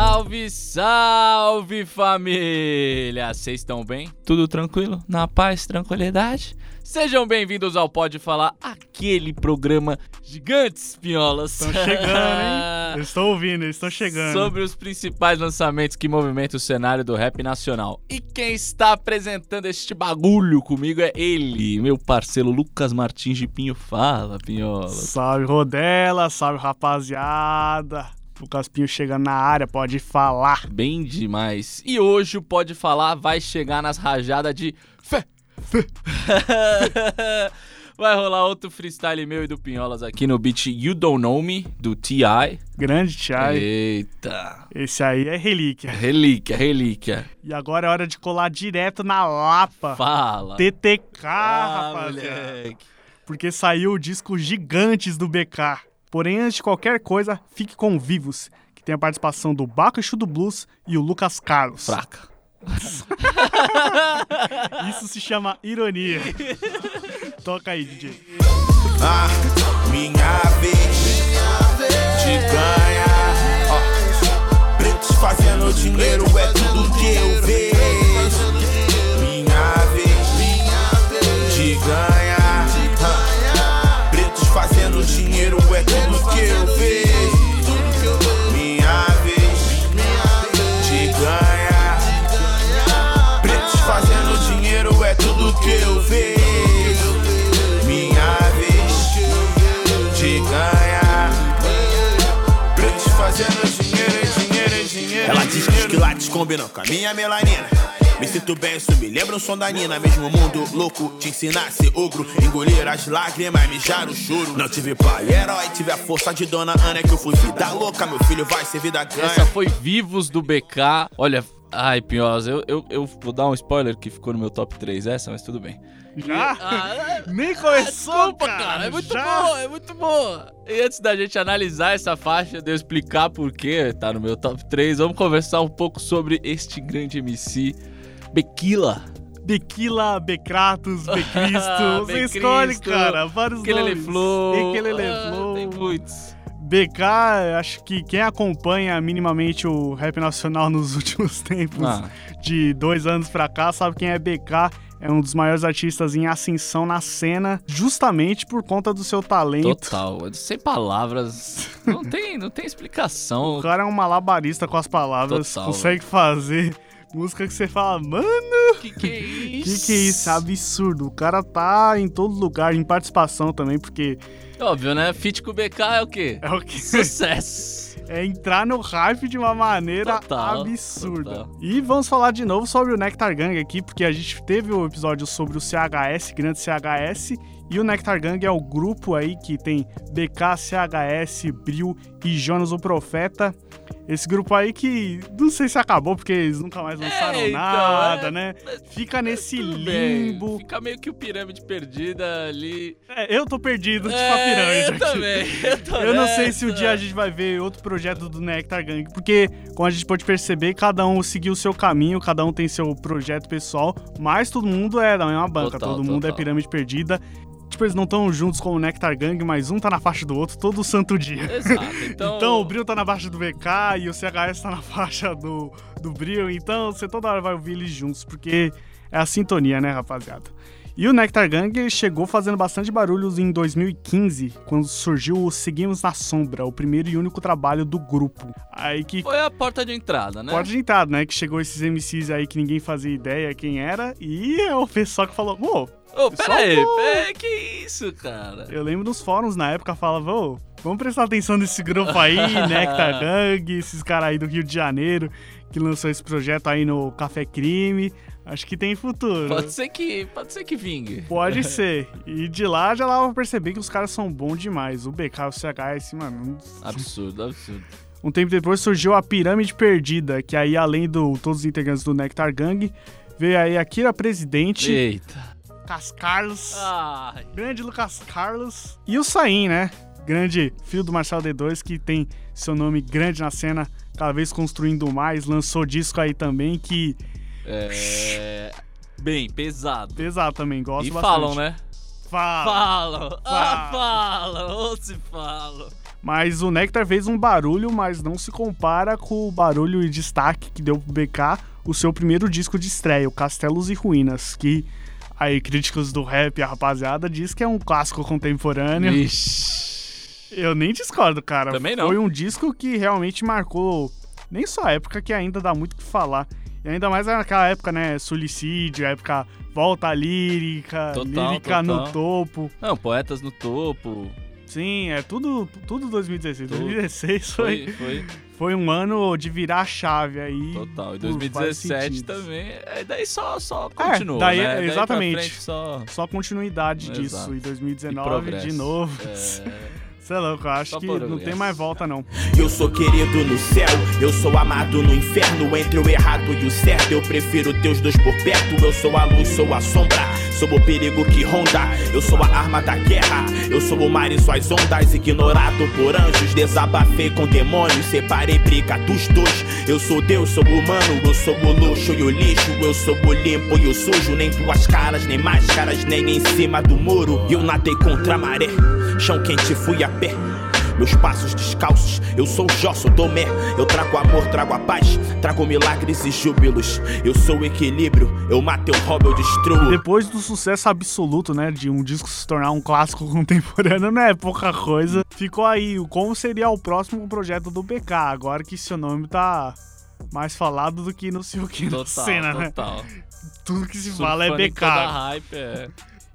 Salve, salve família! Vocês estão bem? Tudo tranquilo? Na paz, tranquilidade? Sejam bem-vindos ao Pode Falar, aquele programa gigantes pinholas. Estão chegando, hein? Eu estou ouvindo, eles estão chegando. Sobre os principais lançamentos que movimentam o cenário do rap nacional. E quem está apresentando este bagulho comigo é ele, meu parceiro Lucas Martins de Pinho. Fala, pinholas. Salve, Rodela, salve, rapaziada. Lucas Pinho chegando na área, pode falar. Bem demais. E hoje o Pode Falar vai chegar nas rajadas de fé. fé. vai rolar outro freestyle meu e do Pinholas aqui no beat You Don't Know Me, do T.I. Grande T.I. Eita. Esse aí é relíquia. Relíquia, relíquia. E agora é hora de colar direto na Lapa. Fala. TTK, Ah, rapaziada. moleque. Porque saiu o disco Gigantes do BK. Porém, antes de qualquer coisa, fique com Vivos, que tem a participação do Baco Exu do Blues e o Lucas Carlos. Fraca. Isso se chama ironia. Toca aí, DJ. Ah, minha vez de ganhar. Ó, pretos fazendo dinheiro é tudo que eu vejo. Minha vez de ganhar. Fazendo dinheiro é tudo que eu vejo. Minha vez de ganhar. Pretos fazendo dinheiro é tudo que eu vejo. Minha vez de ganhar. Pretos fazendo dinheiro, dinheiro, dinheiro. Ela diz que os quilates combinam com a minha melanina. Me sinto bem, isso me lembra um som da Nina. Mesmo mundo louco, te ensinar a ser ogro. Engolir as lágrimas, mijar o choro. Não tive pai, herói, tive a força de Dona Ana. Que eu fui vida louca, meu filho vai ser vida ganha. Essa foi Vivos do BK. Olha, ai, Pinholas, eu, eu, eu vou dar um spoiler que ficou no meu top 3 essa, mas tudo bem. Já? Ah, Nem começou, Desculpa, cara. cara. É muito Já? boa, é muito boa. E antes da gente analisar essa faixa, de eu explicar por que tá no meu top 3, vamos conversar um pouco sobre este grande MC, Bequila. Bequila, Becratos, Becristo. Você Becristo, escolhe, cara. Vários Kelele nomes. Flow. Ekelele ah. Tem muitos. BK, acho que quem acompanha minimamente o rap nacional nos últimos tempos, Ah. de dois anos pra cá, sabe quem é BK. É um dos maiores artistas em ascensão na cena, justamente por conta do seu talento. Total. Sem palavras. Não tem, não tem explicação. O cara é um malabarista com as palavras, Total, consegue fazer música que você fala, mano, Que que é isso? que que é isso? É absurdo. O cara tá em todo lugar, em participação também, porque Óbvio, né? Fit com o BK é o quê? é o que Sucesso. é entrar no hype de uma maneira Total, absurda. total. E vamos falar de novo sobre o Nectar Gang aqui, porque a gente teve o episódio sobre o CHS, grande CHS, e o Nectar Gang é o grupo aí que tem BK, CHS, Bril e Jonas o Profeta. Esse grupo aí que não sei se acabou, porque eles nunca mais lançaram É, então, nada, é, né? Fica nesse Tudo bem. limbo. Fica meio que o pirâmide perdida ali. É, eu tô perdido, tipo a É, pirâmide eu aqui. também. Eu, tô Eu não sei se um dia a gente vai ver outro projeto do Nectar Gang, porque, como a gente pode perceber, cada um seguiu o seu caminho, cada um tem seu projeto pessoal, mas todo mundo é da mesma banca, Total, todo mundo é total. pirâmide perdida. Tipo, eles não estão juntos como o Nectar Gang, mas um tá na faixa do outro todo santo dia. Exato. Então, Então, o Bril tá na faixa do BK e o CHS tá na faixa do, do Bril, então você toda hora vai ouvir eles juntos, porque é a sintonia, né, rapaziada? E o Nectar Gang chegou fazendo bastante barulhos em 2015, quando surgiu o Seguimos na Sombra, o primeiro e único trabalho do grupo. Aí que foi a porta de entrada, né? porta de entrada, né? Que chegou esses MCs aí que ninguém fazia ideia quem era, e é o pessoal que falou, pô, Ô, Pessoal, pera aí, pô. pera aí, que isso, cara? Eu lembro nos fóruns na época falava, ô, vamos prestar atenção nesse grupo aí, Nectar Gang, esses caras aí do Rio de Janeiro, que lançou esse projeto aí no Café Crime. Acho que tem futuro. Pode ser que, pode ser que vingue. Pode ser. E de lá já dava pra perceber que os caras são bons demais. O BK, o CHS, mano. Absurdo, absurdo. Um tempo depois surgiu a Pirâmide Perdida, que aí além do todos os integrantes do Nectar Gang, veio aí Akira Presidente, Eita. Lucas Carlos, Ai. grande Lucas Carlos e o Sain, né? Grande filho do Marcelo D2 que tem seu nome grande na cena, cada vez construindo mais, lançou disco aí também que É. Bem, pesado. pesado também, gosto E bastante. falam, né? Fala. Falam. Ah, falam. Ou se falam. Mas o Nectar fez um barulho, mas não se compara com o barulho e destaque que deu pro BK o seu primeiro disco de estreia, o Castelos e Ruínas, que aí críticos do rap, a rapaziada, diz que é um clássico contemporâneo. Ixi. Eu nem discordo, cara. Também não. Foi um disco que realmente marcou nem só a época que ainda dá muito o que falar. E ainda mais naquela época, né? Suicídio, época volta lírica, Total, lírica no total. topo. Não, poetas no topo. Sim, é tudo, tudo 2016. Tudo. 2016 foi, Foi, foi. foi um ano de virar a chave aí. Total. E por vários 2017 sentidos. também. É, daí só, só continua. daí- né? Daí pra exatamente. frente só. Só continuidade disso. E E 2019 progresso. de novo. É. Você é louco, eu acho Só que não tem mais volta, não. Eu sou querido no céu, eu sou amado no inferno. Entre o errado e o certo, eu prefiro teus dois por perto. Eu sou a luz, sou a sombra, sou o perigo que ronda. Eu sou a arma da guerra, eu sou o mar e suas ondas. Ignorado por anjos, desabafei com demônios. Separei briga dos dois. Eu sou Deus, sou humano, eu sou o luxo e o lixo. Eu sou o limpo e o sujo. Nem tuas caras, nem máscaras, nem em cima do muro. Eu nadei contra a maré, chão quente fui a pé. Meus passos descalços, eu sou Jó, sou Domé. Eu trago amor, trago a paz, trago milagres e júbilos. Eu sou o equilíbrio, eu mato, eu roubo, eu destruo. Depois do sucesso absoluto, né, de um disco se tornar um clássico contemporâneo, não é pouca coisa. Ficou aí o como seria o próximo projeto do BK, agora que seu nome tá mais falado do que não sei o que na Total, cena, né? total. Tudo que se fala é BK. hype, é.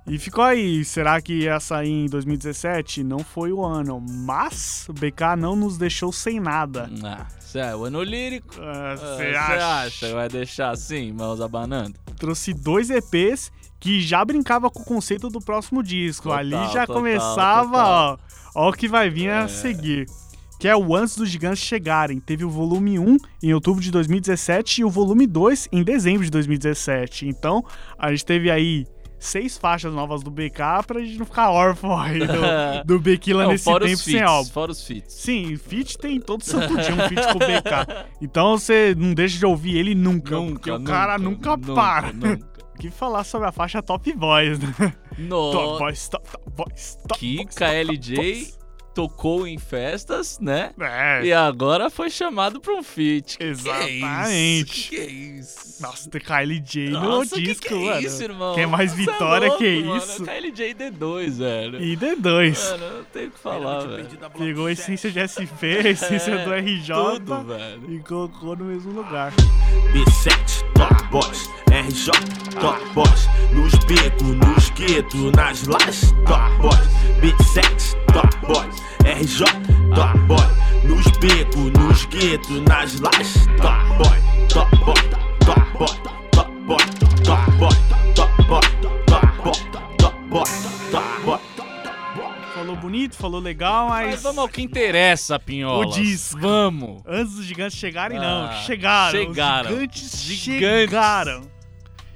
E ficou aí, será que ia sair em 2017? Não foi o ano, mas o BK não nos deixou sem nada. Ah, cê é o ano lírico. Ah, Ah, Você Você acha? acha vai deixar assim, mãos abanando? Trouxe dois EPs que já brincava com o conceito do próximo disco. Total, Ali já total, começava, total. ó, ó o que vai vir a É. seguir. Que é o Antes dos Gigantes Chegarem. Teve o volume 1 em outubro de 2017 e o volume 2 em dezembro de 2017. Então, a gente teve aí seis faixas novas do BK pra gente não ficar órfão aí do, do Bequila Não, nesse tempo os sem feats, álbum. fora os feats. Sim, feat tem todo santo dia um feat com o BK. Então você não deixa de ouvir ele nunca, porque o cara nunca, para. Nunca. O que falar sobre a faixa Top Boys, né? Top No, Boys, Top, top Boys, Top que Boys, KLJ Top Boys. Tocou em festas, né? É, E agora foi chamado pra um feat. Que Exatamente. Que é isso? nossa, tem KLJ no Nossa, disco, que que é mano. isso, irmão? Quer mais Você é vitória louco, que mano. isso? KLJ D2, velho. E D2. Mano, eu não tenho o que falar, velho. Pegou a essência de SP, a essência do RJ É, Tudo, velho. e colocou no mesmo lugar. B7, Top Boys, RJ, top boy, Nos becos, nos guetos, nas lajes, top boys. B7, top boys. RJ, top boy. Nos becos, nos guetos, nas lajes, top boy. Top boy, top boy, top boy, top boy, top boy, top boy, top boy, top boy. Falou bonito, falou legal, mas. Mas vamos ao que interessa, Pinhola. O vamos. Antes dos gigantes chegarem, não. Chegaram. Chegaram. Os gigantes, gigantes chegaram.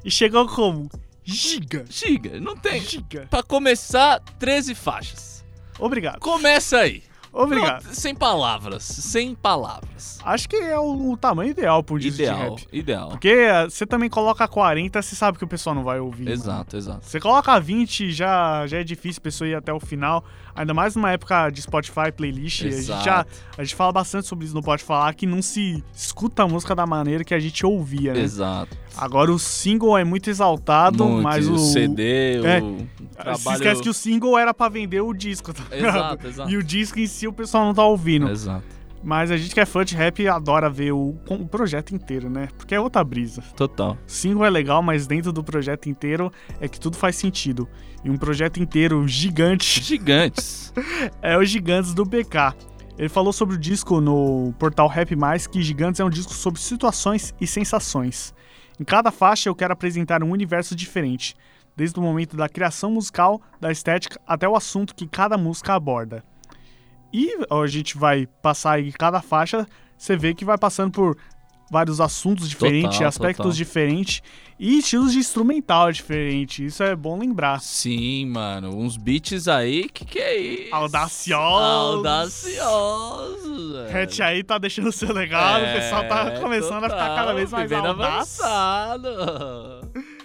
E chegou como? Giga. Giga, não tem. Giga. Pra começar, 13 faixas. Obrigado. Começa aí. Obrigado. Não, sem palavras. Sem palavras. Acho que é o, o tamanho ideal um disco de Ideal, rap. ideal. Porque eh, você também coloca 40, você sabe que o pessoal não vai ouvir. mano. Exato, exato. Você coloca 20, já, já é difícil a pessoa ir até o final. Ainda mais numa época de Spotify, playlist. A gente, Exato. já, a gente fala bastante sobre isso no Pode Falar, que não se escuta a música da maneira que a gente ouvia, né? Exato. Agora o single é muito exaltado, Muito, mas o. CD, é, o Se trabalho... esquece que o single era pra vender o disco, tá? Exato, exato. E o disco em si o pessoal não tá ouvindo. Exato. Mas a gente que é fã de rap adora ver o, o projeto inteiro, né? Porque é outra brisa. Total. Single é legal, mas dentro do projeto inteiro é que tudo faz sentido. E um projeto inteiro gigante Gigantes. é o Gigantes do BK. Ele falou sobre o disco no portal Rap Mais que Gigantes é um disco sobre situações e sensações. Em cada faixa eu quero apresentar um universo diferente, desde o momento da criação musical, da estética, até o assunto que cada música aborda. E ó, a gente vai passar aí cada faixa, você vê que vai passando por vários assuntos diferentes, Total, aspectos total. diferentes e estilos de instrumental diferentes. Isso é bom lembrar. Sim, mano. Uns beats aí, que que é isso? Audaciosos. Audaciosos. Hatch aí tá deixando seu legado, o pessoal tá É, começando a ficar total, cada vez mais audaz. avançado.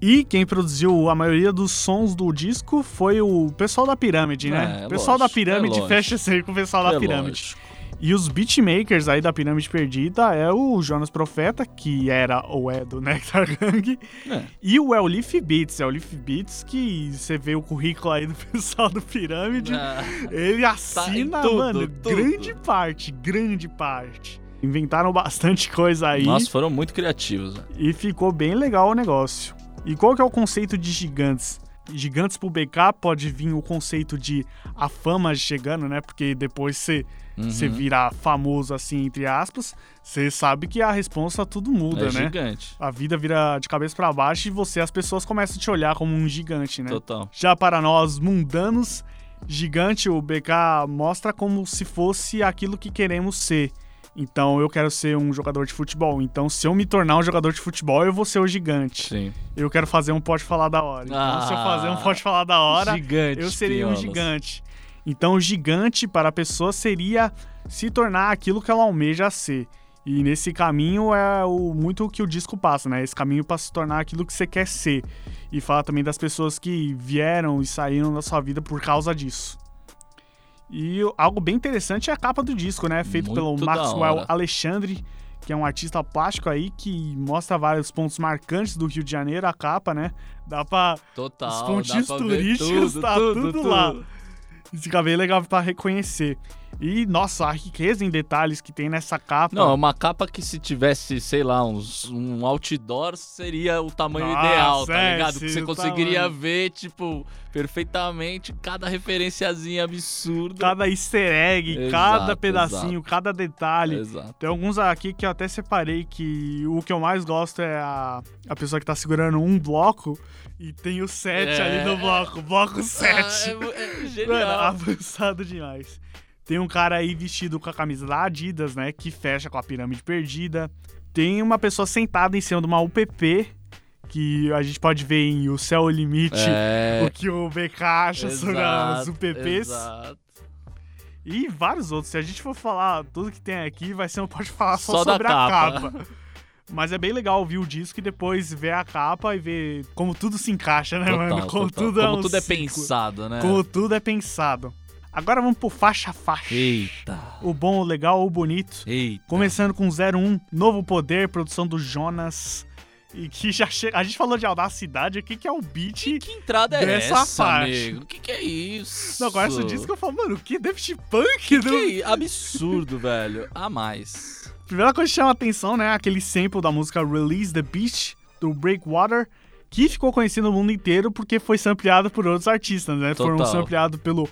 E quem produziu a maioria dos sons do disco foi o pessoal da Pirâmide, né? É, o pessoal da lógico, Pirâmide é fecha sempre com o pessoal da É Pirâmide. lógico. E os beatmakers aí da Pirâmide Perdida é o Jonas Profeta, que era ou é do Nectar Gang, É. e o El Leaf Beats. El Leaf Beats, que você vê o currículo aí do pessoal do Pirâmide, Ah, ele assina, tudo, mano, tudo. grande parte, grande parte. Inventaram bastante coisa aí Nossa, foram muito criativos. velho. e ficou bem legal o negócio. E qual que é o conceito de gigantes? Gigantes pro BK pode vir o conceito de a fama chegando, né? Porque depois você Uhum. você vira famoso assim, entre aspas, você sabe que a responsa tudo muda, é né? gigante. A vida vira de cabeça pra baixo e você, as pessoas começam a te olhar como um gigante, né? Total. Já para nós mundanos, gigante, o BK mostra como se fosse aquilo que queremos ser. Então eu quero ser um jogador de futebol. Então, se eu me tornar um jogador de futebol, eu vou ser o gigante. Sim. Eu quero fazer um pode falar da hora. Então, se eu Ah, fazer um pode falar da hora, Gigante. eu seria um Piolas. gigante. Então, o gigante para a pessoa seria se tornar aquilo que ela almeja ser. E nesse caminho é o, muito o que o disco passa, né? Esse caminho para se tornar aquilo que você quer ser. E fala também das pessoas que vieram e saíram da sua vida por causa disso. E algo bem interessante é a capa do disco, né? Feito pelo Muito da Maxwell. Alexandre, que é um artista plástico aí que mostra vários pontos marcantes do Rio de Janeiro, a capa, né? Dá pra Total. os pontinhos turísticos, tudo, tá tudo, tudo, lá. Fica bem legal pra reconhecer. E, nossa, a riqueza em detalhes que tem nessa capa. Não, é uma capa que se tivesse, sei lá, uns, um outdoor seria o tamanho Nossa, ideal, tá é, ligado? Que você conseguiria tamanho. ver, tipo, perfeitamente cada referenciazinha absurda. Cada easter egg, Exato, cada pedacinho, cada detalhe. Exato. Tem alguns aqui que eu até separei que o que eu mais gosto é a, a pessoa que tá segurando um bloco e tem o 7 É. ali no bloco. Bloco 7. Ah, é, é Mano, genial. avançado demais. Tem um cara aí vestido com a camisa da Adidas, né? Que fecha com a pirâmide perdida. Tem uma pessoa sentada em cima de uma UPP, que a gente pode ver em O Céu é o Limite, É, o que o BK acha sobre as exato, UPPs. exato. E vários outros. Se a gente for falar tudo que tem aqui, vai ser um pode falar só, Só sobre a capa. capa. Mas é bem legal ouvir o disco e depois ver a capa e ver como tudo se encaixa, né, Total, mano? Como total. tudo é Como um tudo é pensado, né? Como tudo é pensado. Agora vamos pro faixa faixa. Eita, O bom, o legal, o bonito. eita. Começando com 01, Novo Poder, produção do Jonas. E que já chega. A gente falou de audacidade, o que, que é o beat? Que entrada é essa, parte. amigo? O que, que é isso? Não, agora esse disco eu falo, mano, o que Daft Punk? Que do- i- absurdo, velho. A mais. Primeira coisa que chama atenção, né? Aquele sample da música Release the Beach, do Breakwater, que ficou conhecido no mundo inteiro porque foi sampleado por outros artistas, né? Foram Total. sampleados pelo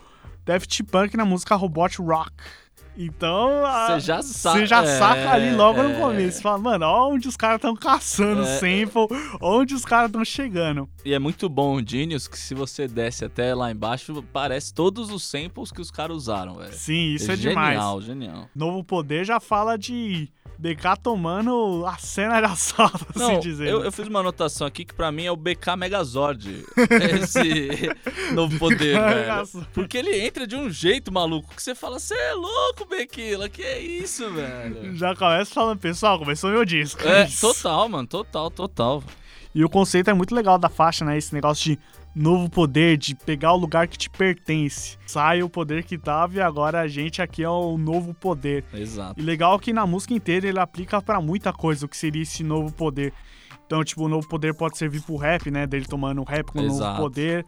Daft Punk na música Robot Rock. Então, Você já saca. Você já saca ali logo no é. começo. Fala, mano, ó onde os caras estão caçando É. sample, onde os caras estão chegando. E é muito bom o Genius que se você desce até lá embaixo, parece todos os samples que os caras usaram, velho. Sim, isso é, demais. Genial, genial. Novo Poder já fala de BK tomando a cena de assalto, Não, assim dizer. eu, eu fiz uma anotação aqui que pra mim é o BK Megazord. Esse novo poder, velho. Porque ele entra de um jeito maluco que você fala, você é louco, Bequila, que é isso, velho? Já começa falando, pessoal, começou meu disco. É, total, mano, total, total. E o conceito é muito legal da faixa, né? Esse negócio de novo poder, de pegar o lugar que te pertence. Sai o poder que tava e agora a gente aqui é o novo poder. Exato. E legal que na música inteira ele aplica pra muita coisa o que seria esse novo poder. Então, tipo, o novo poder pode servir pro rap, né? Dele tomando rap com o novo poder.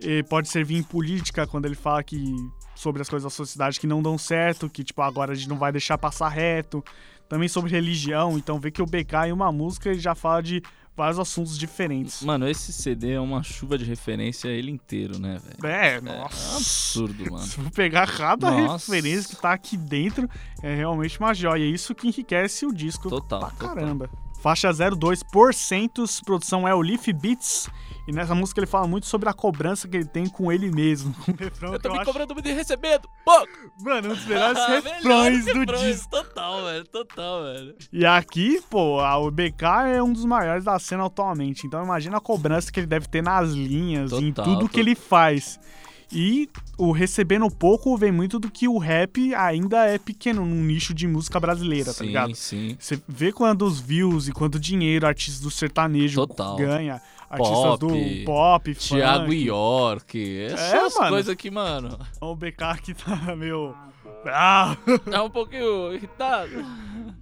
E pode servir em política, quando ele fala que sobre as coisas da sociedade que não dão certo, que, tipo, agora a gente não vai deixar passar reto. Também sobre religião, então vê que o BK em uma música ele já fala de vários assuntos diferentes. Mano, esse CD é uma chuva de referência ele inteiro, né, velho? É, É nossa. um absurdo, mano. Se for pegar cada Nossa. referência que tá aqui dentro, é realmente uma joia. É isso que enriquece o disco Total, pra total. caramba. Faixa 02, Porcentos, produção é o Leaf Beats. E nessa música ele fala muito sobre a cobrança que ele tem com ele mesmo. Um refrão Eu que tô me acho- cobrando muito e recebendo pouco. Mano, um dos melhores refrões do disco. Total, velho. Total, velho. E aqui, pô, o BK é um dos maiores da cena atualmente. Então imagina a cobrança que ele deve ter nas linhas, em Total, tudo que to- ele faz. E o recebendo pouco vem muito do que o rap ainda é pequeno num nicho de música brasileira, tá sim, ligado? sim. Você vê quando os views e quanto dinheiro artistas do sertanejo Total. ganha, artistas Pop, do pop, Thiago funk. York. Essas mano. coisas aqui, mano. O BK que tá meio... Ah, Tá um pouquinho irritado.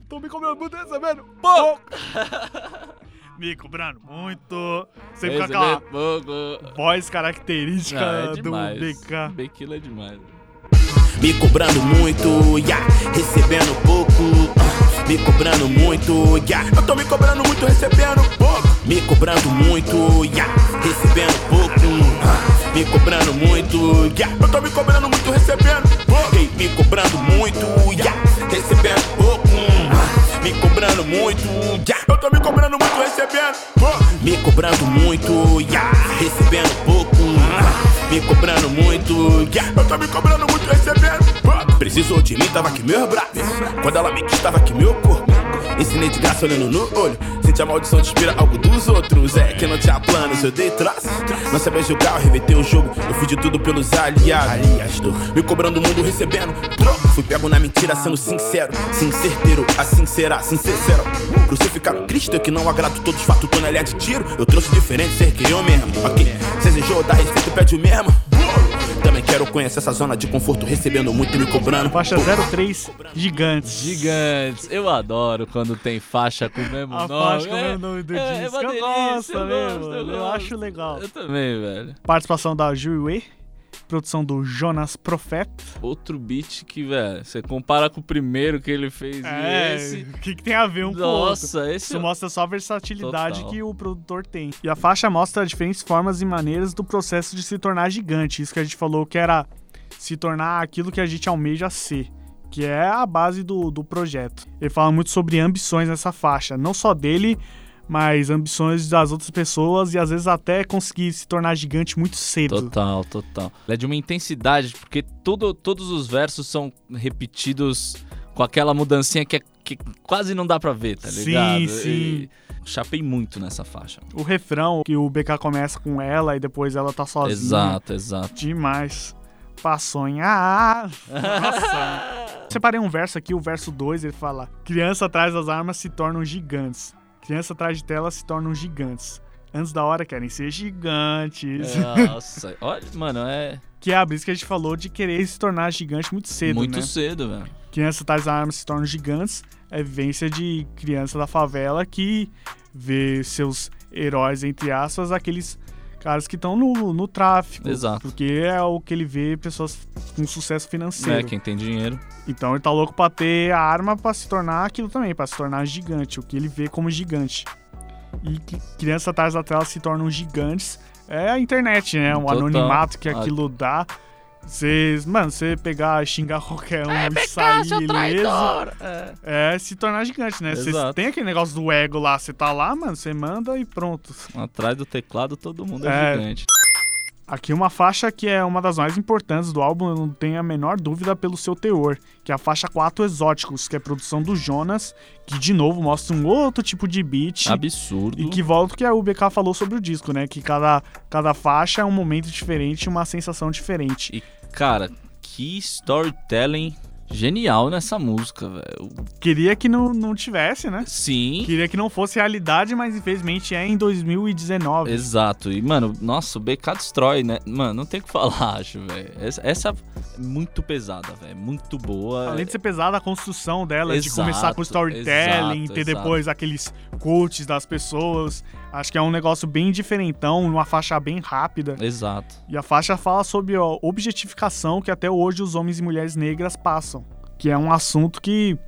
tô me cobrando muito recebendo Pouco. me cobrando muito. Sempre com aquela Recebendo pouco. voz característica Ah, é do. BK. Bequilo é demais. Me cobrando muito, yeah, recebendo pouco. ah, Me cobrando muito, yeah, eu tô me cobrando muito, recebendo pouco. Me cobrando muito, yeah, recebendo pouco. ah, Me cobrando muito, yeah, eu tô me cobrando muito, recebendo pouco. Me cobrando muito, yeah, recebendo pouco. Me cobrando muito, yeah, eu tô me cobrando muito, recebendo pouco. Me cobrando muito, yeah, recebendo pouco. Me cobrando muito, yeah, eu tô me cobrando muito, recebendo pouco. Precisou de mim, tava aqui meus braços. Quando ela me quis, tava aqui meu corpo. Ensinei de graça olhando no olho. Sente a maldição de inspira algo dos outros. É que não tinha planos, eu dei traço. Não sabia jogar, eu reverter o jogo. Eu fiz de tudo pelos aliados. Aliás, tô me cobrando o mundo, recebendo troco. Fui pego na mentira, sendo sincero. Sim, certeiro, assim será, sincero. Crucificaram Cristo, eu que não agrado todos, fato tonelé de tiro. Eu trouxe diferente, ser que eu mesmo. Ok, se desejou dar respeito, pede o mesmo. Também quero conhecer essa zona de conforto, recebendo muito e me cobrando. Faixa 03, Gigantes. Gigantes. Eu adoro quando tem faixa com o mesmo A nome. faixa com o É- mesmo nome do é- é disco. eu delícia, gosto eu mesmo, gosto, eu, gosto. acho legal. Eu também, velho. Participação da Juiue, produção do Jonas Profeta. Outro beat que, velho, você compara com o primeiro que ele fez e É, esse. o que, que tem a ver um com o outro? Nossa, esse Isso mostra só a versatilidade Total. que o produtor tem. E a faixa mostra diferentes formas e maneiras do processo de se tornar gigante. Isso que a gente falou que era se tornar aquilo que a gente almeja ser. Que é a base do, do projeto. Ele fala muito sobre ambições nessa faixa. Não só dele, mas ambições das outras pessoas e às vezes até conseguir se tornar gigante muito cedo. Total, total. É de uma intensidade, porque tudo, todos os versos são repetidos com aquela mudancinha que, é- que quase não dá pra ver, tá Sim, ligado? sim. E chapei muito nessa faixa. O refrão, que o BK começa com ela e depois ela tá sozinha. Exato, exato. Demais. Pra sonhar. Nossa. Separei um verso aqui, o verso 2, ele fala: Criança atrás das armas se tornam gigantes. Criança atrás de tela se tornam gigantes. Antes da hora querem ser gigantes. Nossa, olha, mano, é Que é a brisa que a gente falou de querer se tornar gigante muito cedo, muito né? cedo, velho. Criança atrás das armas se tornam gigantes. É vivência de criança da favela que vê seus heróis, entre aspas, aqueles caras que estão no, no tráfico. Exato. Porque é o que ele vê pessoas com sucesso financeiro. É, quem tem dinheiro. Então ele tá louco pra ter a arma pra se tornar aquilo também, pra se tornar gigante, o que ele vê como gigante. E crianças atrás da tela se tornam gigantes. É a internet, né? O Total. anonimato que Ah. aquilo dá. Você, mano, você pegar, xingar qualquer um É, e sair ileso, é se tornar gigante, né? Você tem aquele negócio do ego lá, você tá lá, mano, você manda e pronto. Atrás do teclado todo mundo É. é, gigante. Aqui uma faixa que é uma das mais importantes do álbum, eu não tenho a menor dúvida pelo seu teor, que é a faixa 4 Exóticos, que é produção do Jonas, que de novo mostra um outro tipo de beat. Absurdo. E que volta o que a UBK falou sobre o disco, né? Que cada, cada faixa é um momento diferente, uma sensação diferente. E, cara, que storytelling genial nessa música, velho. Queria que não, não tivesse, né? Sim. Queria que não fosse realidade, mas infelizmente é em 2019. Exato. E, mano, nossa, o BK destrói, né? Mano, não tem o que falar, acho, velho. Essa, essa é muito pesada, velho. Muito boa. Além de ser pesada a construção dela, de Exato, começar com storytelling, exato, ter exato. depois aqueles coaches das pessoas. Acho que é um negócio bem diferentão, uma faixa bem rápida. Exato. E a faixa fala sobre a objetificação que até hoje os homens e mulheres negras passam. Que é um assunto que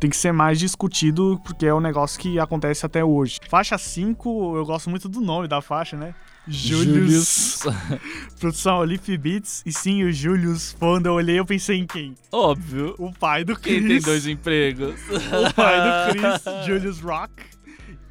tem que ser mais discutido, porque é um negócio que acontece até hoje. Faixa 5, eu gosto muito do nome da faixa, né? Julius. Produção Leaf Beats. E sim, o Julius. Quando eu olhei, eu pensei em quem? Óbvio. O pai do Quem Chris. tem dois empregos? O pai do Chris, Julius Rock.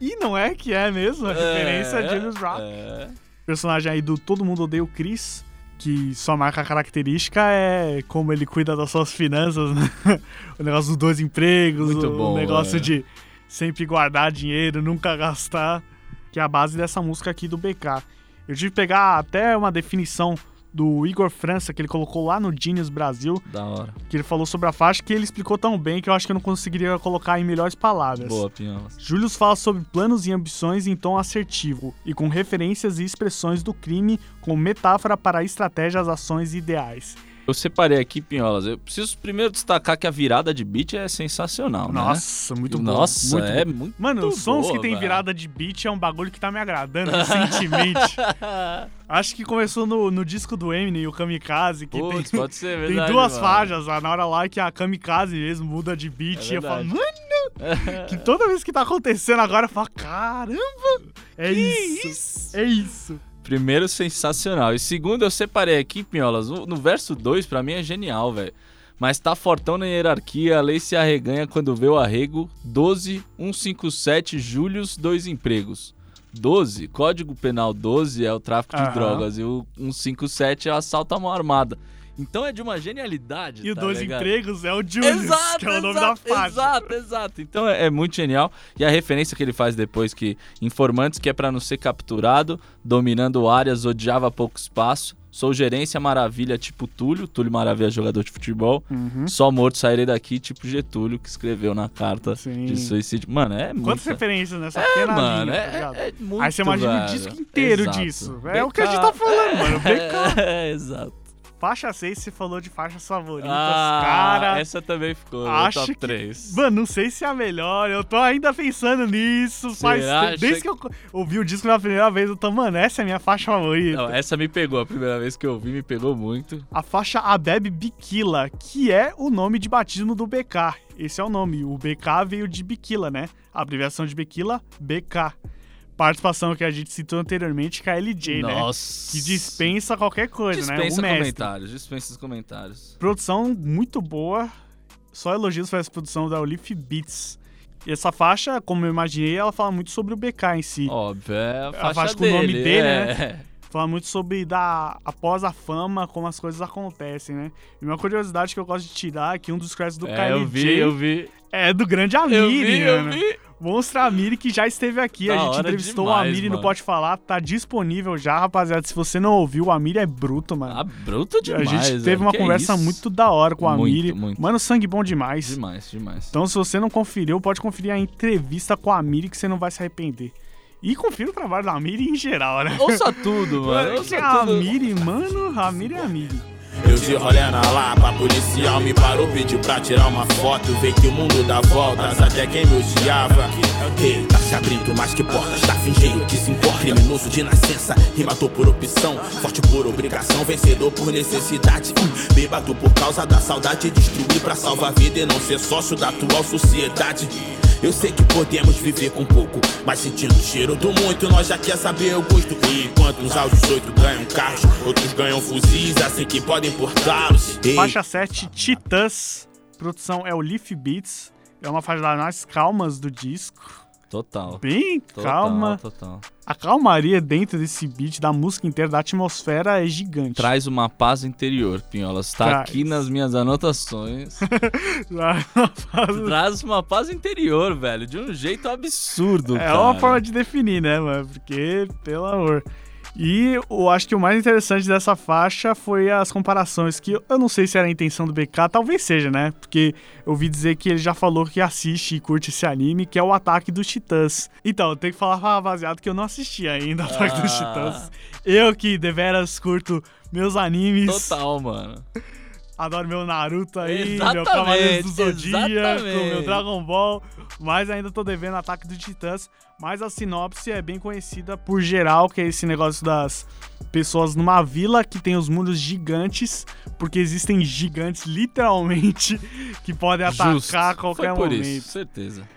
E não é que é mesmo, a referência a Julius Rock. É. Personagem aí do Todo Mundo Odeia o Chris, que sua marca característica é como ele cuida das suas finanças, né? O negócio dos dois empregos, Muito o bom, negócio é. de sempre guardar dinheiro, nunca gastar, que é a base dessa música aqui do BK. Eu tive que pegar até uma definição do Igor França, que ele colocou lá no Genius Brasil, Da hora. que ele falou sobre a faixa, que ele explicou tão bem que eu acho que eu não conseguiria colocar em melhores palavras. Boa. Julius fala sobre planos e ambições em tom assertivo e com referências e expressões do crime como metáfora para estratégias, ações e ideais. Eu separei aqui, Pinholas. Eu preciso primeiro destacar que a virada de beat é sensacional, né? Nossa, muito bom. Nossa, muito é bom. muito Mano, os sons boa, que tem virada de beat é um bagulho que tá me agradando recentemente. Acho que começou no, no disco do Eminem, o Kamikaze, que Putz, tem, pode ser tem verdade. duas mano. faixas na hora lá que a Kamikaze mesmo muda de beat. É e eu falo, mano, que toda vez que tá acontecendo agora eu falo, caramba, é isso, é isso. Primeiro, sensacional. E segundo, eu separei aqui, Pinholas. No, no verso 2, pra mim é genial, velho. Mas tá fortão na hierarquia, a lei se arreganha quando vê o arrego. 12, 157, Július, dois empregos. 12, Código Penal 12 é o tráfico de Aham. drogas e o 157 é o assalto à mão armada. Então é de uma genialidade. E o tá Dois ligado? Empregos é o Julius, Exato, que é o nome exato, da faixa. Exato, exato. Então é, é muito genial. E a referência que ele faz depois que informantes que é pra não ser capturado, dominando áreas, odiava pouco espaço. Sou gerência maravilha tipo Túlio, Túlio Maravilha jogador de futebol. Uhum. Só morto sairei daqui tipo Getúlio que escreveu na carta Sim. de suicídio. Mano, é muito Quantas referências nessa É, mano, linha, é, tá é, é muito Aí você imagina o velho. disco inteiro Exato. disso. É o que a BK. gente tá falando, mano. BK. é, exato. Faixa 6, você falou de faixas favoritas, Ah, cara. essa também ficou no top que- 3. Mano, não sei se é a melhor. Eu tô ainda pensando nisso. Faz Desde que eu ouvi o disco pela primeira vez, eu tô, mano, essa é a minha faixa favorita. Não, essa me pegou. A primeira vez que eu ouvi, me pegou muito. A faixa Abeb Bikila, que é o nome de batismo do BK. Esse é o nome. O BK veio de Bikila, né? A abreviação de Bikila, BK. Participação que a gente citou anteriormente, KLJ, né? Nossa. Que dispensa qualquer coisa, né? Dispensa O mestre. comentários, dispensa os comentários. Produção muito boa. Só elogios para essa produção da Olif Beats. E essa faixa, como eu imaginei, ela fala muito sobre o BK em si. Óbvio, é a A faixa, faixa com o nome dele, dele, é. Fala muito sobre da após a fama, como as coisas acontecem, né? E uma curiosidade que eu gosto de tirar é que um dos créditos do É, eu KLJ vi, eu vi. é do grande Eu Amiri, vi, eu mano. vi. Monstro Amiri que já esteve aqui. Da a gente entrevistou demais, o Amiri no mano. Pode Falar. Tá disponível já, rapaziada. Se você não ouviu, o Amiri é bruto, mano. Ah, bruto demais. a gente teve uma Que conversa isso? muito da hora com o Muito, Amiri. muito. Mano, sangue bom demais. Demais, demais. Então, se você não conferiu, pode conferir a entrevista com a Amiri que você não vai se arrepender. E confira o trabalho da Amiri em geral, né? Ouça tudo, mano. Ouça a tudo. Mano, a Amiri é a Amiri. Eu de rolê na Lapa, policial me parou, pediu pra tirar uma foto. Vê que o mundo dá voltas, até quem me odiava. Ei, tá se abrindo mais que portas, tá fingindo que se importa. Criminoso de nascença, e matou por opção. Forte por obrigação, vencedor por necessidade. Hum, Bêbado por causa da saudade, destruir pra salvar a vida e não ser sócio da atual sociedade. Eu sei que podemos viver com pouco, mas sentindo o cheiro do muito, nós já quer saber o gosto. E enquanto uns aos 18 ganham carros, outros ganham fuzis, assim que podem portá-los. Faixa 7, Titãs. Produção é o Leaf Beats. É uma faixa das mais calmas do disco. Total. Bem Total, calma. Total. A calmaria dentro desse beat, da música inteira, da atmosfera é gigante. Traz uma paz interior, Pinholas. Tá Traz. aqui nas minhas anotações. é Traz uma paz interior, velho. De um jeito absurdo, cara. uma forma de definir, né, mano? Porque, pelo amor. E eu acho que o mais interessante dessa faixa foi as comparações, que eu não sei se era a intenção do BK, talvez seja, né? Porque eu ouvi dizer que ele já falou que assiste e curte esse anime, que é o Ataque dos Titãs. Então, eu tenho que falar pra rapaziada que eu não assisti ainda Ataque dos Ah. Titãs. Eu que deveras curto meus animes, Total, mano. Adoro meu Naruto aí, meu Exatamente, Cavaleiros do Zodíaco, exatamente. meu Dragon Ball, mas ainda tô devendo Ataque dos Titãs. Mas a sinopse é bem conhecida por geral, que é esse negócio das pessoas numa vila que tem os mundos gigantes, porque existem gigantes literalmente que podem atacar Justo. a qualquer Foi por momento. isso, certeza.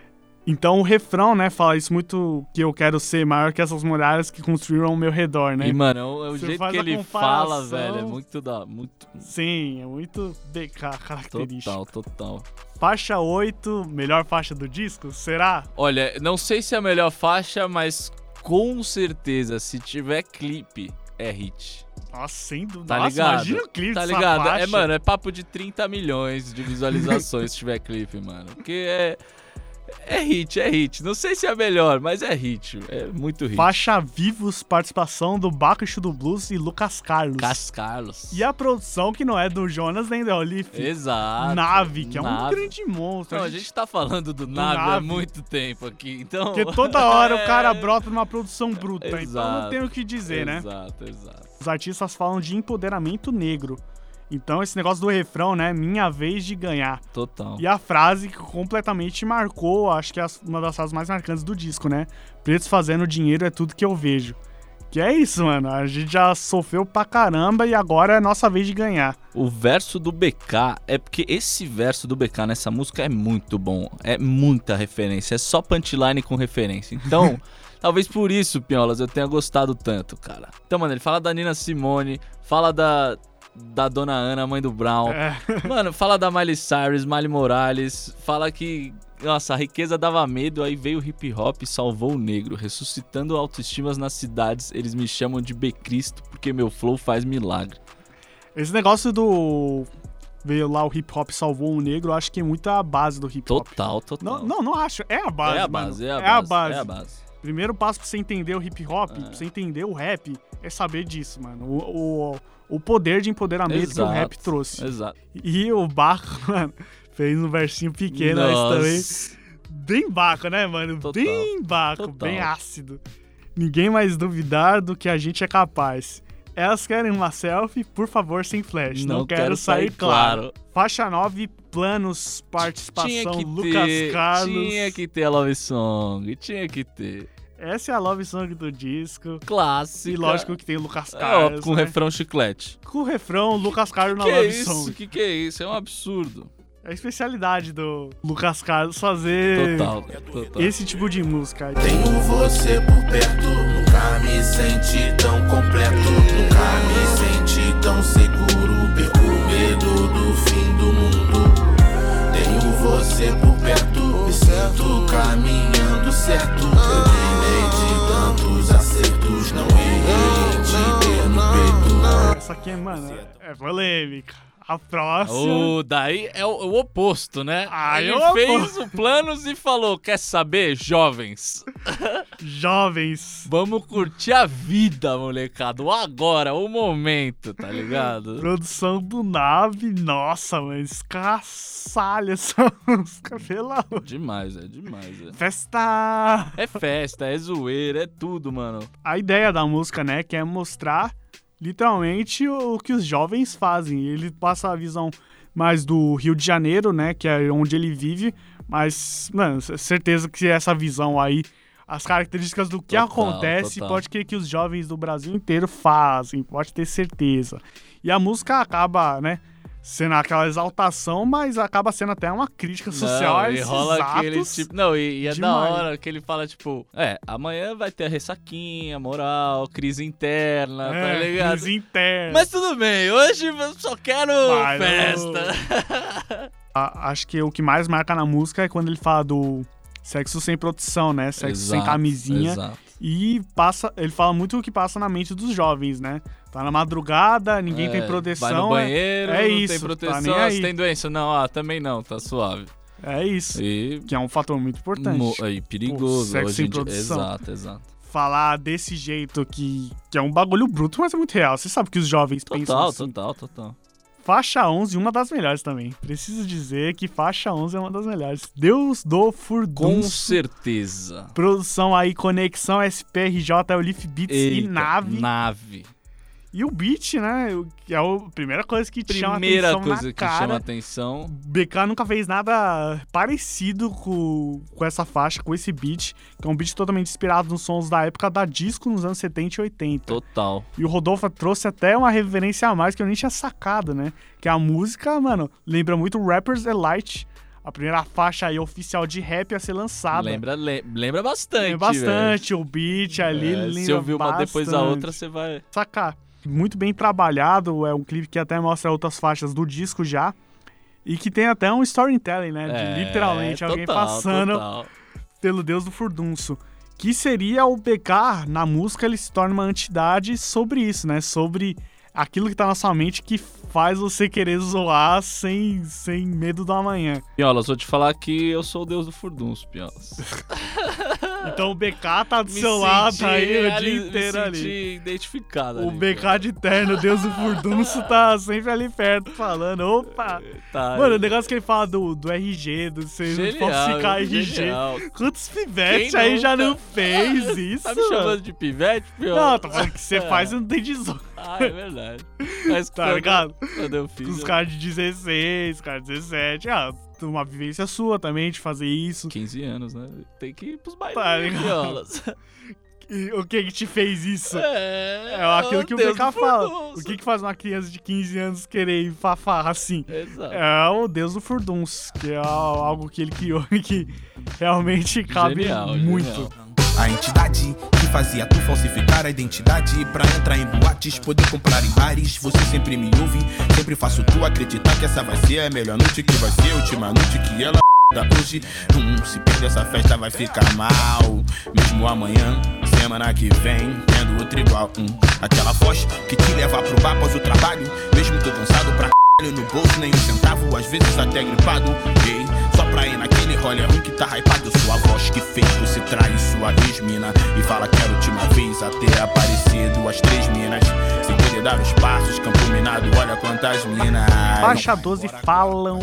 Então o refrão, né, fala isso muito que eu quero ser maior que essas muralhas que construíram ao meu redor, né? E, mano, é o, é o jeito que ele fala, velho, é muito da. Muito. Sim, é muito BK característico. Total, total. Faixa 8, melhor faixa do disco? Será? Olha, não sei se é a melhor faixa, mas com certeza, se tiver clipe, é hit. Nossa, sem dúvida. Tá Nossa, ligado? imagina o clipe Tá ligado? faixa. É, mano, é papo de 30 milhões de visualizações se tiver clipe, mano. Porque é. É hit, é hit. Não sei se é a melhor, mas é hit. É muito hit. Faixa Vivos, participação do Bacuxo do Blues e Lucas Carlos. Cas Carlos. E a produção que não é do Jonas nem da Olive. Exato. Nave, que é um Nave. grande monstro. Não, a gente tá falando do, Nave, há Nave. muito tempo aqui, então... Porque toda hora o cara É. brota numa produção bruta. Então não Exato. tem o que dizer, né? Exato, exato. Os artistas falam de empoderamento negro. Então esse negócio do refrão, né? Minha vez de ganhar. Total. E a frase que completamente marcou, acho que é uma das frases mais marcantes do disco, né? Pretos fazendo dinheiro é tudo que eu vejo. Que é isso, mano. A gente já sofreu pra caramba e agora é nossa vez de ganhar. O verso do BK é porque esse verso do BK nessa música é muito bom. É muita referência. É só punchline com referência. Então, talvez por isso, Piolas, eu tenha gostado tanto, cara. Então, mano, ele fala da Nina Simone, fala da, da Dona Ana, mãe do Brown. É, Mano, fala da Miley Cyrus, Miley Morales, fala que, nossa, a riqueza dava medo, aí veio o hip hop e salvou o negro, ressuscitando autoestimas nas cidades. Eles me chamam de Becristo porque meu flow faz milagre. esse negócio do. Veio lá o hip hop salvou o negro, acho que é muito a base do hip hop. Total, total. Não, não, não acho. É a base. é a base, é a É base, a base. é a base. Primeiro passo pra você entender o hip hop, É. pra você entender o rap, é saber disso, mano. O, o, o poder de empoderamento que Exato, o rap trouxe. Exato. E o Baco, mano, fez um versinho pequeno, mas também. Nossa. Bem Baco, né, mano? Total, Bem Baco, total. bem ácido. Ninguém mais duvidar do que a gente é capaz. Elas querem uma selfie, por favor, sem flash. Não, quero, sair, claro. Faixa 9, planos, Tinha participação, que Lucas ter, Carlos. tinha que ter a Love Song, tinha que ter. Essa é a love song do disco. Clássica. E lógico que tem o Lucas É, ó, Carlos. com né? refrão chiclete. Com o refrão, Lucas Carlos na que love isso? song. Que que é isso? É um absurdo. É a especialidade do Lucas Carlos fazer Total, total. esse tipo de música. Tenho você por perto, nunca me senti tão completo, nunca me senti tão seguro, perco o medo do fim do mundo. Tenho você por perto, me sinto caminhando certo. Essa aqui, mano, é polêmica. A próxima. O, daí é o, o oposto, né? Ah, Ele é fez o planos e falou: quer saber, jovens? Jovens. Vamos curtir a vida, molecada. O agora, o momento, tá ligado? Produção do Nave. Nossa, mano, escaçalha essa música, pelo amor. Demais, é demais. É. Festa! É festa, é zoeira, é tudo, mano. A ideia da música, né, que é mostrar literalmente o que os jovens fazem. Ele passa a visão mais do Rio de Janeiro, né, que é onde ele vive, mas, mano, certeza que essa visão aí, as características do que Total, acontece, total. pode crer que os jovens do Brasil inteiro fazem, pode ter certeza. E a música acaba, né, sendo aquela exaltação, mas acaba sendo até uma crítica social Não, e rola aquele tipo. Não, e, e é da demais. hora que ele fala, tipo, é, amanhã vai ter a ressaquinha, moral, crise interna, tá é, ligado? crise interna. Mas tudo bem, hoje eu só quero Vai, festa. A- acho que o que mais marca na música é quando ele fala do sexo sem proteção, né? Sexo sem Exato, camisinha. Exato. E passa, ele fala muito o que passa na mente dos jovens, né? Tá na madrugada, ninguém tem É, proteção. Vai no banheiro, é não isso, tem tá proteção. nem ah, aí. Você tem doença? Não, ah, também não, tá suave. É, é isso. E. Que é um fator muito importante. mo- aí, perigoso. sexo hoje em produção. Exato, exato. Falar desse jeito que, que é um bagulho bruto, mas é muito real. Você sabe que os jovens pensam Total, assim. total, total. Faixa 11, uma das melhores também. Preciso dizer que faixa 11 é uma das melhores. Deus do Com furdunço. certeza. Produção aí, Conexão SPRJ, Olif Beats e Eita, Nave. Nave. E o beat, né? é a primeira coisa que te chama Primeira atenção coisa na que cara. chama atenção. BK nunca fez nada parecido com, com essa faixa, com esse beat, que é um beat totalmente inspirado nos sons da época da disco nos anos 70 e 80. Total. E o Rodolfo trouxe até uma referência a mais que eu nem tinha sacado, né? Que a música, mano, lembra muito Rappers Elite, a primeira faixa aí oficial de rap a ser lançada. Lembra, le- lembra bastante. Lembra bastante, o beat ali. É, se ouvir uma depois da outra, você vai. Sacar. Muito bem trabalhado, é um clipe que até mostra outras faixas do disco já. E que tem até um storytelling, né? De É, literalmente alguém total, passando total. pelo deus do furdunço. Que seria o BK, na música ele se torna uma entidade sobre isso, né? Sobre aquilo que tá na sua mente que faz você querer zoar sem, sem medo do amanhã. Piolas, vou te falar que eu sou o deus do furdunço, Piolas. Então o BK tá do Me seu lado aí o ali- dia inteiro me ali. identificado O ali, BK de terno, Deus do Furdunço, tá sempre ali perto falando. Opa! Tá, Mano, o negócio que ele fala do, do RG, do você Genial, falsificar RG. genial. Quantos pivetes aí já não fez isso? Tá me chamando de pivete, Piolas? Não, tô falando que você É. faz e não tem 18, Ah, é verdade. Mas tá quando- ligado? Quando eu fiz. Com os eu- caras de 16, caras de 17. Ah, uma vivência sua também de fazer isso. 15 anos, né? Tem que ir pros Tá bailinhos, ligado? O que que te fez isso? É, É aquilo que o Deus BK do fala. furdunço. O que que faz uma criança de 15 anos querer ir farfar assim? Exato. É o deus do Furduns, que é algo que ele criou e que realmente cabe Genial, muito. genial. A entidade que fazia tu falsificar a identidade pra entrar em boates, poder comprar em bares. Você sempre me ouve, sempre faço tu acreditar que essa vai ser a melhor noite que vai ser a última noite que ela hoje. Hum, se perder essa festa vai ficar mal. Mesmo amanhã, semana que vem, tendo outro igual. Hum, aquela voz que te leva pro bar após o trabalho, mesmo tô cansado pra no bolso, nem um centavo, às vezes até gripado. Ei, só pra ir naquele rolê ruim que tá hypado. Sua voz que fez você trair sua ex-mina. E fala que era a última vez a ter aparecido as três minas. Dar os passos, campo minado, olha quantas minas. Faixa 12 falam.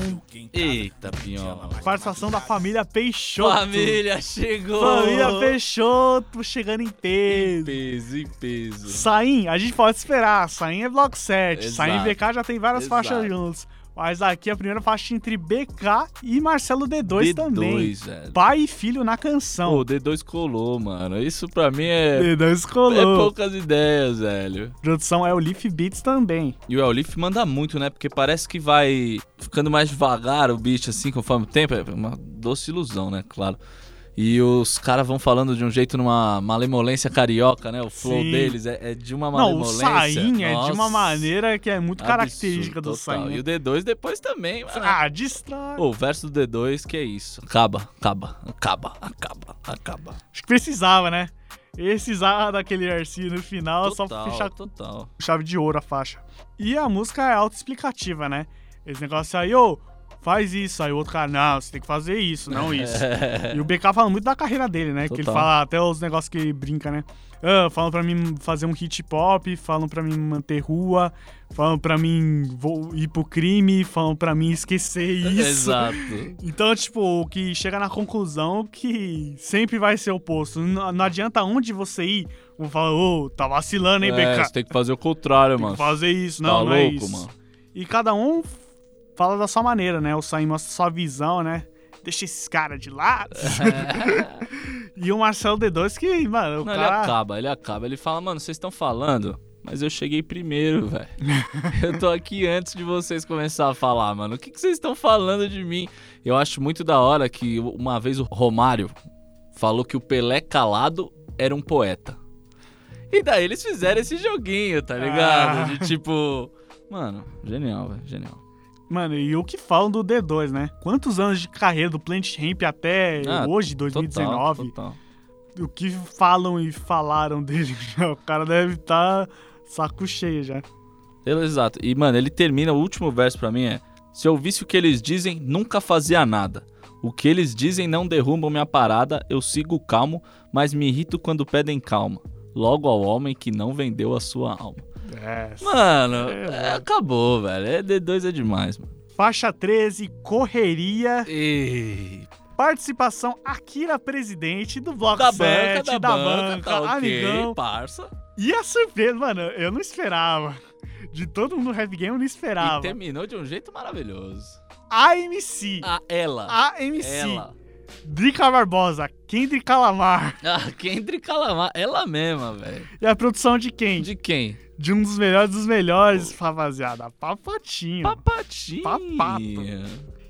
Eita, Pinhola. Participação da família Peixoto. Família chegou! Família Peixoto chegando em peso. Peso e peso. Saim, a gente pode esperar. Saim é bloco 7. Exato. Saim e BK já tem várias Exato. faixas juntos. Mas aqui a primeira faixa entre BK e Marcelo D2, também. D2, velho. Pai e filho na canção. O D2 colou, mano. Isso pra mim é, D2 é colou. poucas ideias, velho. Produção é o Leaf Beats também. E o Elif manda muito, né? Porque parece que vai ficando mais devagar o beat, assim, conforme o tempo. É uma doce ilusão, né? Claro. E os caras vão falando de um jeito numa malemolência carioca, né? O flow Sim. deles é, é de uma Não, o malemolência. Sain é de uma maneira que é muito característica absurdo, do total. Sain. E o D2 depois também, mano. Ah, distrai. O verso do D2, que é isso? Acaba, acaba, acaba, acaba, acaba. Acho que precisava, né? Precisava daquele arcinho no final só pra Total, fechar total. chave de ouro a faixa. E a música é autoexplicativa, né? Esse negócio aí, ô, faz isso. Aí o outro cara, não, você tem que fazer isso, não isso. E o BK fala muito da carreira dele, né? Que ele Total. fala até os negócios que ele brinca, né? Ah, falam pra mim fazer um hit pop, falam pra mim manter rua, falam pra mim vou ir pro crime, falam pra mim esquecer isso. Exato. Então, tipo, o que chega na conclusão que sempre vai ser oposto. Não, não adianta onde você ir, vão falar, ô, tá vacilando, hein, É, BK? você tem que fazer o contrário, Tem mano. fazer isso. Tá Não, não é louco, isso. mano. E cada um fala da sua maneira, né? O Saim mostra sua visão, né? Deixa esses caras de lado. e o Marcelo D2 que, mano, o Não, ele cara... acaba, ele acaba. Ele fala, mano, vocês estão falando, mas eu cheguei primeiro, velho. eu tô aqui antes de vocês começar a falar, mano. O que, que vocês estão falando de mim? Eu acho muito da hora que uma vez o Romário falou que o Pelé calado era um poeta. E daí eles fizeram esse joguinho, tá ligado? Ah. De tipo. Mano, genial, velho, genial. Mano, e o que falam do D2, né? Quantos anos de carreira do Plant Ramp até Ah, hoje, 2019? Total, total. O que falam e falaram dele? o cara deve estar saco cheio já. Exato. E, mano, ele termina, o último verso pra mim é: Se eu ouvisse o que eles dizem, nunca fazia nada. O que eles dizem não derrubam minha parada, eu sigo calmo, mas me irrito quando pedem calma. Logo ao homem que não vendeu a sua alma. É. Mano, É, é, acabou, velho. É D2 é demais, mano. Faixa 13, Correria. E... Participação Akira Presidente do Bloco Da 7, banca, da, banca, tá ok, amigão. parça. E a surpresa, mano, eu não esperava. De todo mundo no Rap Game eu não E esperava. terminou de um jeito maravilhoso. AMC. A ela. AMC. Ela. Drica Barbosa, Kendrick Calamar. A Kendrick Calamar. Ela mesma, velho. E a produção de quem? De quem? De um dos melhores dos melhores, rapaziada. Papatinho. Papatinho. Papato.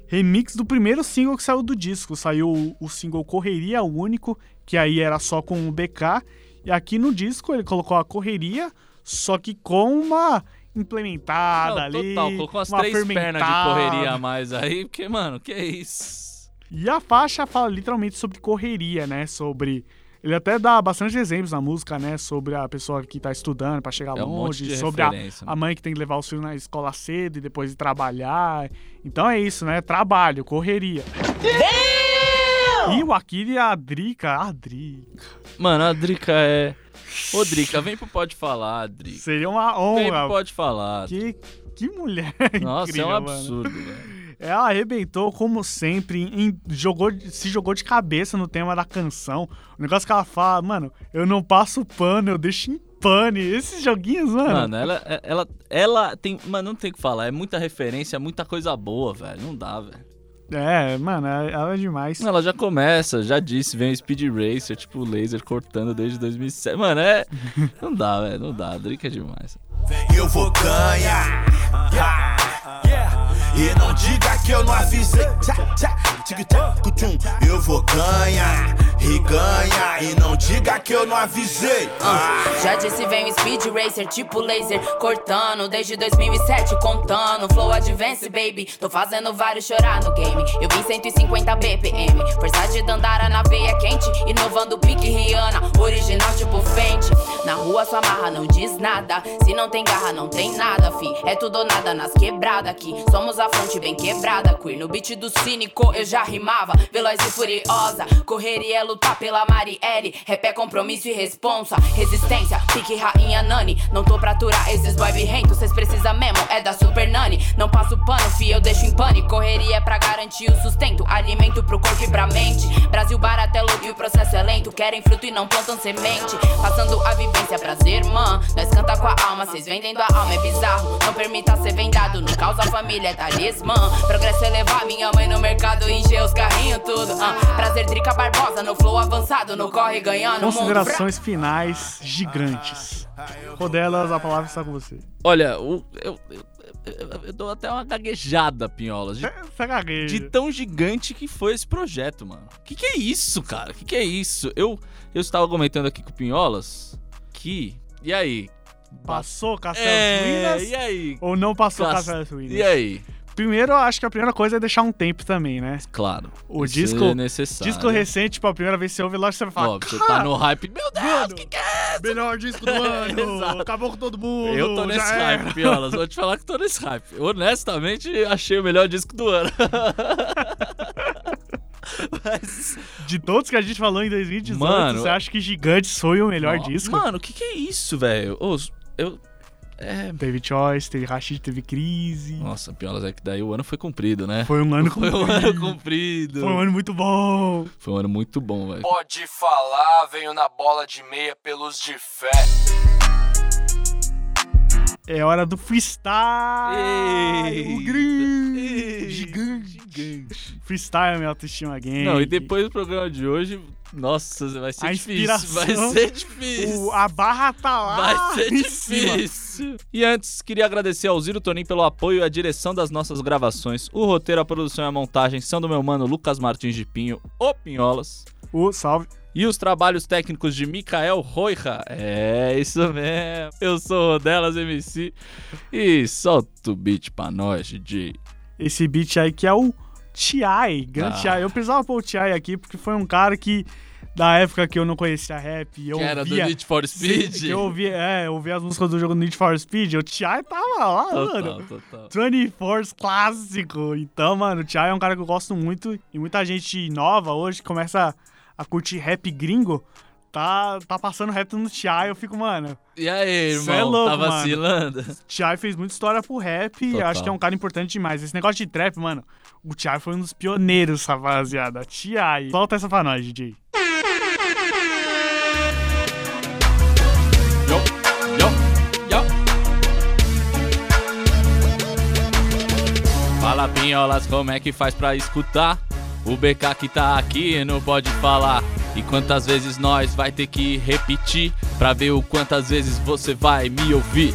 remix do primeiro single que saiu do disco. Saiu o, single Correria, o único, que aí era só com o BK. E aqui no disco ele colocou a Correria, só que com uma implementada Não, ali. total, colocou umas uma três pernas de correria a mais aí, porque, mano, que isso? E a faixa fala literalmente sobre correria, né? Sobre. Ele até dá bastante exemplos na música, né? Sobre a pessoa que tá estudando pra chegar É um monte longe, de sobre a, né? a mãe que tem que levar os filhos na escola cedo e depois ir trabalhar. Então é isso, né? Trabalho, correria. E o Akira e a Drica. A Drica. Mano, a Drica é. Ô, Drica, vem pro Pode Falar, Drica. Seria uma Vem pro honra. Pode Falar. Que, que mulher. Nossa, incrível, é um mano. absurdo, velho. Ela arrebentou, como sempre, em- jogou, se jogou de cabeça no tema da canção. O negócio que ela fala, mano, eu não passo pano, eu deixo em pane. Esses joguinhos, mano. Mano, ela, ela, ela tem. Mano, não tem o que falar. É muita referência, é muita coisa boa, velho. Não dá, velho. É, mano, ela é demais. Ela já começa, já disse, vem o Speed Racer, tipo o laser cortando desde 2007. Mano, é. Não dá, velho. Não dá. A Drica é demais. Eu vou ganhar. E não diga que eu não avisei. Tchá, tchá, tic-tac, cutum. Eu vou ganhar e ganhar. E não diga que eu não avisei. Ah. Já disse, vem o Speed Racer, tipo laser, cortando desde 2007, contando. Flow Advance, baby. Tô fazendo vários chorar no game. Eu vi 150 BPM, força de Dandara na veia quente. Inovando pique Rihanna, original tipo Fenty. Na rua sua marra não diz nada. Se não tem garra, não tem nada, fi. É tudo ou nada nas quebradas aqui. Somos a fonte bem quebrada, queer. No beat do cínico eu já rimava, veloz e furiosa. Correria é lutar pela Marielle. Rap é compromisso e responsa. Resistência, pique rainha Nani. Não tô pra aturar esses boy birrento. Cês precisa mesmo, é da Super Nani. Não passo pano, fi, eu deixo em pane. Correria é pra garantir o sustento. Alimento pro corpo e pra mente. Brasil barato é e o processo é lento. Querem fruto e não plantam semente. Passando a vivência, prazer, man. Nós canta com a alma, cês vendendo a alma, é bizarro. Não permita ser vendado, no caos a família é talismã. Progresso é levar minha mãe no mercado e encher os carrinhos tudo. ah. Prazer, Drica Barbosa, no flow avançado, no corre ganhando. mundo. Considerações finais gigantes. Rodelas, a palavra está com você. Olha, eu, eu, eu- eu dou até uma gaguejada, Pinholas. De, Você gagueja. de tão gigante que foi esse projeto, mano. Que que é isso, cara? Que que é isso? Eu, eu estava comentando aqui com o Pinholas que. E aí? Passou Castelo É, Ruínas e aí? ou não passou Cas- Castelo Ruínas? E aí? Primeiro, eu acho que a primeira coisa é deixar um tempo também, né? Claro. O isso disco- é necessário. Disco recente, tipo, a primeira vez que você ouve, lógico você vai falar. Ó, você tá no hype. Meu Deus, Mano, que que é isso? Melhor disco do ano! Exato. Acabou com todo mundo! Eu tô nesse era. hype, Piolas. Vou te falar que tô nesse hype. Honestamente, achei o melhor disco do ano. Mas, De todos que a gente falou em 2018, Mano, você acha que Gigantes foi o melhor Ó, disco? Mano, o que que é isso, velho? Eu... É... Teve Choice, teve Rashid, teve Crise. Nossa, Piolas, é que daí o ano foi cumprido, né? Foi um ano Foi um comprido. ano cumprido. Foi um ano muito bom. Foi um ano muito bom, velho. Pode falar, venho na bola de meia pelos de fé. É hora do freestyle! Eita. O grande! Eita. Gigante! Gigante. Freestyle, minha autoestima game. Não, e depois do programa de hoje, nossa, vai ser A difícil. Vai ser difícil. O- a barra tá lá. Vai ser difícil. E antes, queria agradecer ao Ziro Tonin pelo apoio e a direção das nossas gravações. O roteiro, a produção e a montagem são do meu mano Lucas Martins de Pinho, o Pinholas. O salve. E os trabalhos técnicos de Mikael Roija. É, isso mesmo. Eu sou o Rodelas MC. E solta o beat pra nós, DJ. Esse beat aí que é o T.I. Grande Ah. T.I. Eu precisava pôr o T.I. aqui porque foi um cara que, da época que eu não conhecia rap, eu que era do ouvia... Need for Speed. Que eu ouvia, é, eu ouvia as músicas do jogo Need for Speed, o T.I. tava lá, mano. Total, total. 24 clássico. Então, mano, o T.I. é um cara que eu gosto muito e muita gente nova hoje começa a curtir rap gringo. Tá, tá passando rap no T.I. Eu fico, mano, E aí, Cê irmão? é louco, tá mano. vacilando? T.I. fez muita história pro rap e Total. acho que é um cara importante demais. Esse negócio de trap, mano, o T.I. foi um dos pioneiros, rapaziada. T.I. Solta essa pra nós, DJ. Fala, Pinholas, como é que faz pra escutar? O BK que tá aqui não pode falar. E quantas vezes nós vai ter que repetir pra ver o quantas vezes você vai me ouvir?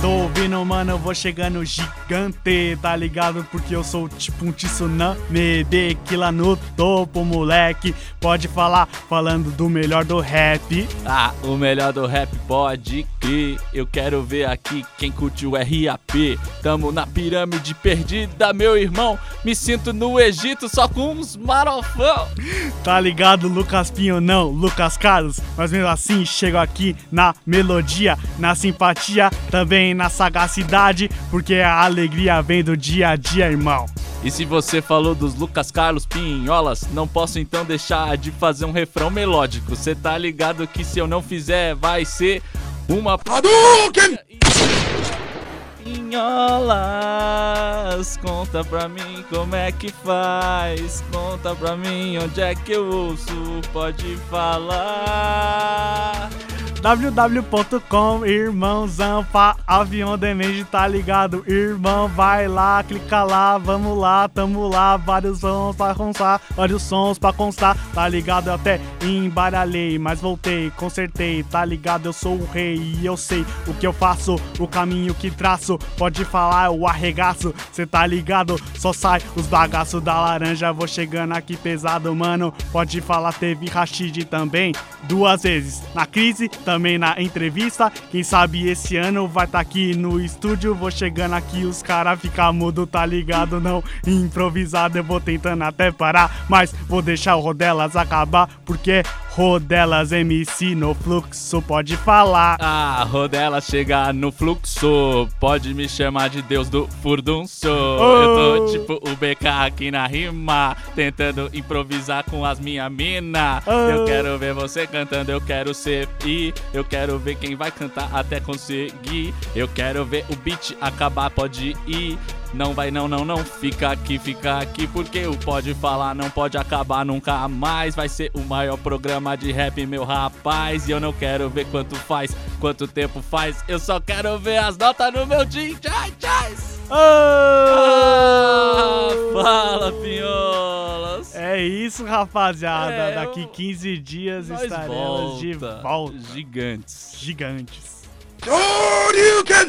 Tô ouvindo, mano, eu vou chegando gigante. tá ligado? Porque eu sou tipo um tsunami de que lá no topo, moleque. Pode falar, falando do melhor do rap. Ah, o melhor do rap pode crer. Eu quero ver aqui quem curte o RAP. Tamo na pirâmide perdida, meu irmão. Me sinto no Egito só com uns marofão. Tá ligado, Lucas Pinho? Não, Lucas Carlos. Mas mesmo assim, chego aqui na melodia, na simpatia, também na sagacidade, porque a alegria vem do dia a dia, irmão. E se você falou dos Lucas Carlos Pinholas, não posso então deixar de fazer um refrão melódico. Cê tá ligado que se eu não fizer, vai ser uma. Hadouken! Pinholas, conta pra mim como é que faz. Conta pra mim onde é que eu ouço. Pode falar. www.com, irmãozão, pa, avião demente, tá ligado? Irmão, vai lá, clica lá, vamos lá, tamo lá, vários sons pra constar, vários sons pra constar, tá ligado? Eu até embaralhei, mas voltei, consertei, tá ligado? Eu sou o rei e eu sei o que eu faço, o caminho que traço, pode falar, eu arregaço, cê tá ligado? Só sai os bagaços da laranja, vou chegando aqui pesado, mano, pode falar, teve Rashid também, duas vezes, na crise, também na entrevista. Quem sabe esse ano vai estar tá aqui no estúdio. Vou chegando aqui, os caras ficam mudo, tá ligado? Não improvisado, eu vou tentando até parar. Mas vou deixar o Rodelas acabar, porque Rodelas MC no fluxo, pode falar. Ah, Rodela chega no fluxo. Pode me chamar de Deus do furdunço. Eu tô tipo o BK aqui na rima, tentando improvisar com as minha mina. Eu quero ver você cantando, eu quero ser e eu quero ver quem vai cantar até conseguir. Eu quero ver o beat acabar, pode ir. Não vai, não, não, não. Fica aqui, fica aqui, porque o Pode Falar não pode acabar nunca mais. Vai ser o maior programa de rap, meu rapaz. E eu não quero ver quanto faz, quanto tempo faz. Eu só quero ver as notas no meu din. Tchai, tchai. Ah, fala, pinholas. É isso, rapaziada. É, Daqui eu- 15 dias Nós estaremos de volta. volta. Gigantes. Gigantes. Shoryuken!